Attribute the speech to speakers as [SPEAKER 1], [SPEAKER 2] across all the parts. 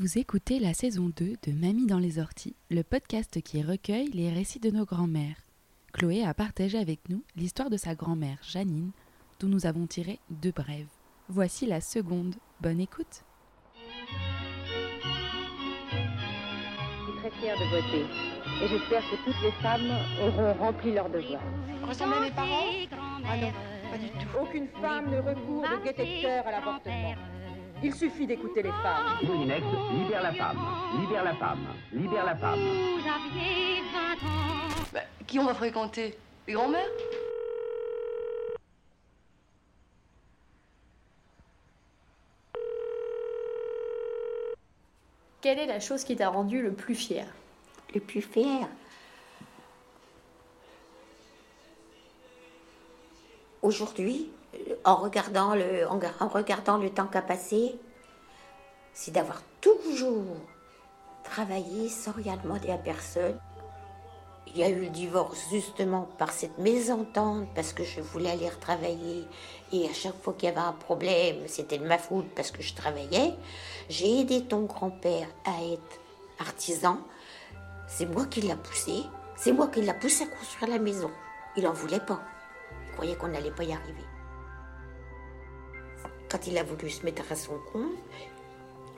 [SPEAKER 1] Vous écoutez la saison 2 de Mamie dans les orties, le podcast qui recueille les récits de nos grands-mères. Chloé a partagé avec nous l'histoire de sa grand-mère Janine, dont nous avons tiré deux brèves. Voici la seconde. Bonne écoute.
[SPEAKER 2] Je suis très fière de voter. Et j'espère que toutes les femmes auront rempli leur devoir.
[SPEAKER 3] Ressemblez mes parents? Ah non, pas du tout.
[SPEAKER 2] Aucune femme ne recourt de détecteur à l'avortement. Il suffit d'écouter les femmes.
[SPEAKER 4] Moulinex, libère la femme, libère la femme, libère la femme.
[SPEAKER 3] Bah, qui on va fréquenter? Les grands-mères?
[SPEAKER 5] Quelle est la chose qui t'a rendu le plus fier?
[SPEAKER 6] Le plus fier? Aujourd'hui, en regardant le, en, en regardant le temps qu'a passé, c'est d'avoir toujours travaillé sans rien demander à personne. Il y a eu le divorce justement par cette mésentente, parce que je voulais aller retravailler. Et à chaque fois qu'il y avait un problème, c'était de ma faute parce que je travaillais. J'ai aidé ton grand-père à être artisan. C'est moi qui l'a poussé. C'est moi qui l'a poussé à construire la maison. Il en voulait pas. Il croyait qu'on n'allait pas y arriver. Quand il a voulu se mettre à son compte,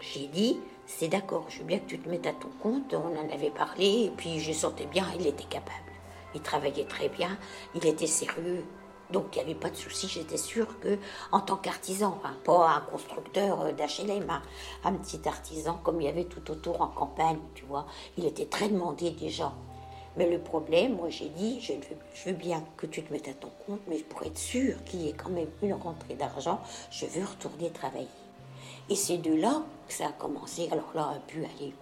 [SPEAKER 6] j'ai dit, c'est d'accord, je veux bien que tu te mettes à ton compte. On en avait parlé, et puis je sentais bien, il était capable. Il travaillait très bien, il était sérieux. Donc il n'y avait pas de souci, j'étais sûre que en tant qu'artisan, hein, pas un constructeur d'HLM, hein, un petit artisan comme il y avait tout autour en campagne, tu vois, il était très demandé déjà. Mais le problème, moi j'ai dit, je veux, bien que tu te mettes à ton compte, mais pour être sûr qu'il y ait quand même une rentrée d'argent, je veux retourner travailler. Et c'est de là que ça a commencé. Alors là, a pu aller.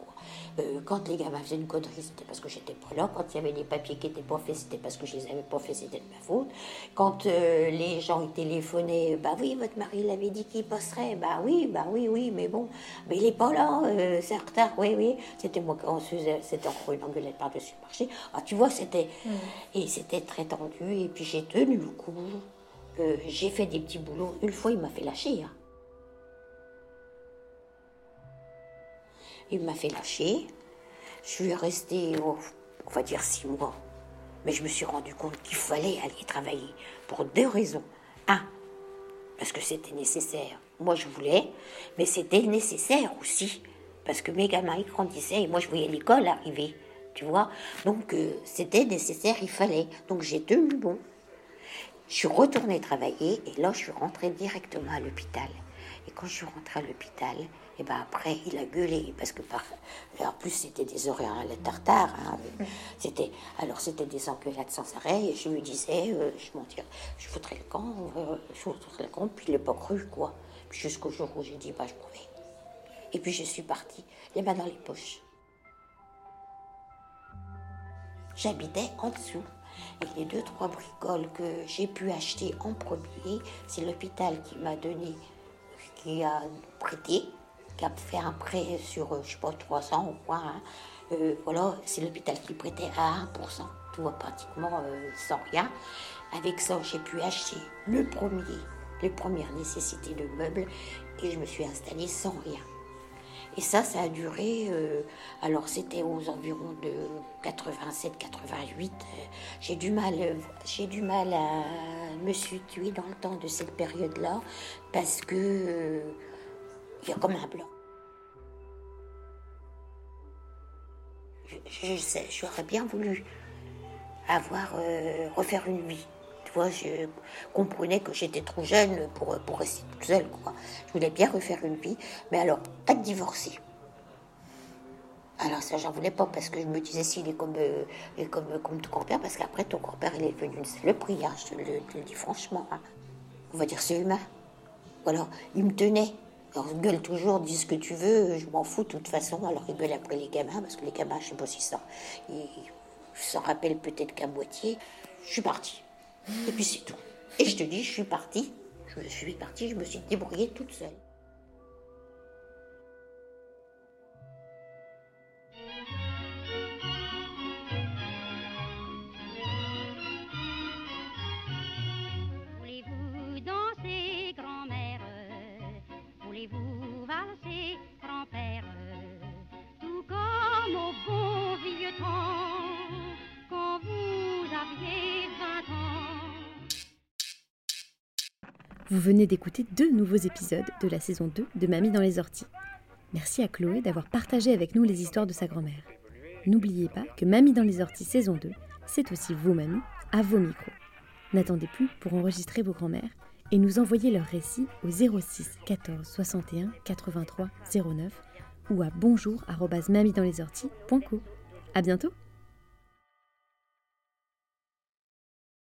[SPEAKER 6] Euh, quand les gamins faisaient une connerie, c'était parce que j'étais pas là. Quand il y avait des papiers qui n'étaient pas faits, c'était parce que je les avais pas faits, c'était de ma faute. Quand euh, les gens téléphonaient, bah oui, votre mari l'avait dit qu'il passerait. Bah oui, bah oui, oui, mais bon, mais il est pas là, euh, c'est en retard, oui, oui. C'était moi qui faisait, c'était encore une engueulade par-dessus le marché. Ah, tu vois, c'était. Et c'était très tendu. Et puis j'ai tenu le coup. j'ai fait des petits boulots. Une fois, il m'a fait lâcher. Hein. Il m'a fait lâcher. Je suis restée, oh, on va dire, six mois. Mais je me suis rendu compte qu'il fallait aller travailler pour deux raisons. Un, parce que c'était nécessaire. Moi, je voulais, mais c'était nécessaire aussi. Parce que mes gamins, ils grandissaient et moi, je voyais l'école arriver. Tu vois Donc, euh, c'était nécessaire, il fallait. Donc, j'ai tenu bon. Je suis retournée travailler et là, je suis rentrée directement à l'hôpital. Et quand je suis rentrée à l'hôpital, et ben après, il a gueulé parce que par, en plus c'était des horaires à la tartare. Hein. C'était alors c'était des engueulades sans arrêt. Et je lui disais, euh, je m'en je foutrais le camp, euh, je foutrais le camp. Puis il n'a pas cru quoi. Jusqu'au jour où j'ai dit, bah je pouvais. Et puis je suis partie, les mains dans les poches. J'habitais en dessous. Et les deux, trois bricoles que j'ai pu acheter en premier, c'est l'hôpital qui m'a donné, qui a prêté qui a fait un prêt sur, euh, je sais pas, 300 ou quoi. Hein. Euh, voilà, c'est l'hôpital qui prêtait à 1%, tu vois, pratiquement euh, sans rien. Avec ça, j'ai pu acheter le premier, les premières nécessités de meubles et je me suis installée sans rien. Et ça, ça a duré, alors c'était aux environs de 87-88. j'ai du mal, j'ai du mal à me situer dans le temps de cette période-là parce que il y a comme un blanc. Je, sais, j'aurais bien voulu avoir, euh, refaire une vie. Tu vois, je comprenais que j'étais trop jeune pour, pour rester toute seule. Je voulais bien refaire une vie, mais alors, être divorcée. Alors ça, j'en voulais pas parce que je me disais s'il est comme, euh, comme, comme ton grand-père, parce qu'après ton grand-père, il est devenu une saloperie, hein, je te le, dis franchement. Hein. On va dire c'est humain. Voilà, il me tenait. Alors, il gueule toujours, dis ce que tu veux, je m'en fous de toute façon. Alors, il gueule après les gamins, parce que les gamins, je sais pas si ça. S'en rappellent peut-être qu'à moitié. Je suis partie. Et puis c'est tout. Et je te dis, je suis partie. Je suis partie, je me suis débrouillée toute seule.
[SPEAKER 7] Vous venez d'écouter deux nouveaux épisodes de la saison 2 de Mamie dans les orties. Merci à Chloé d'avoir partagé avec nous les histoires de sa grand-mère. N'oubliez pas que Mamie dans les orties saison 2, c'est aussi vos mamies à vos micros. N'attendez plus pour enregistrer vos grand-mères et nous envoyer leurs récits au 06 14 61 83 09 ou à bonjour@mamiedansliesorties.co. À bientôt.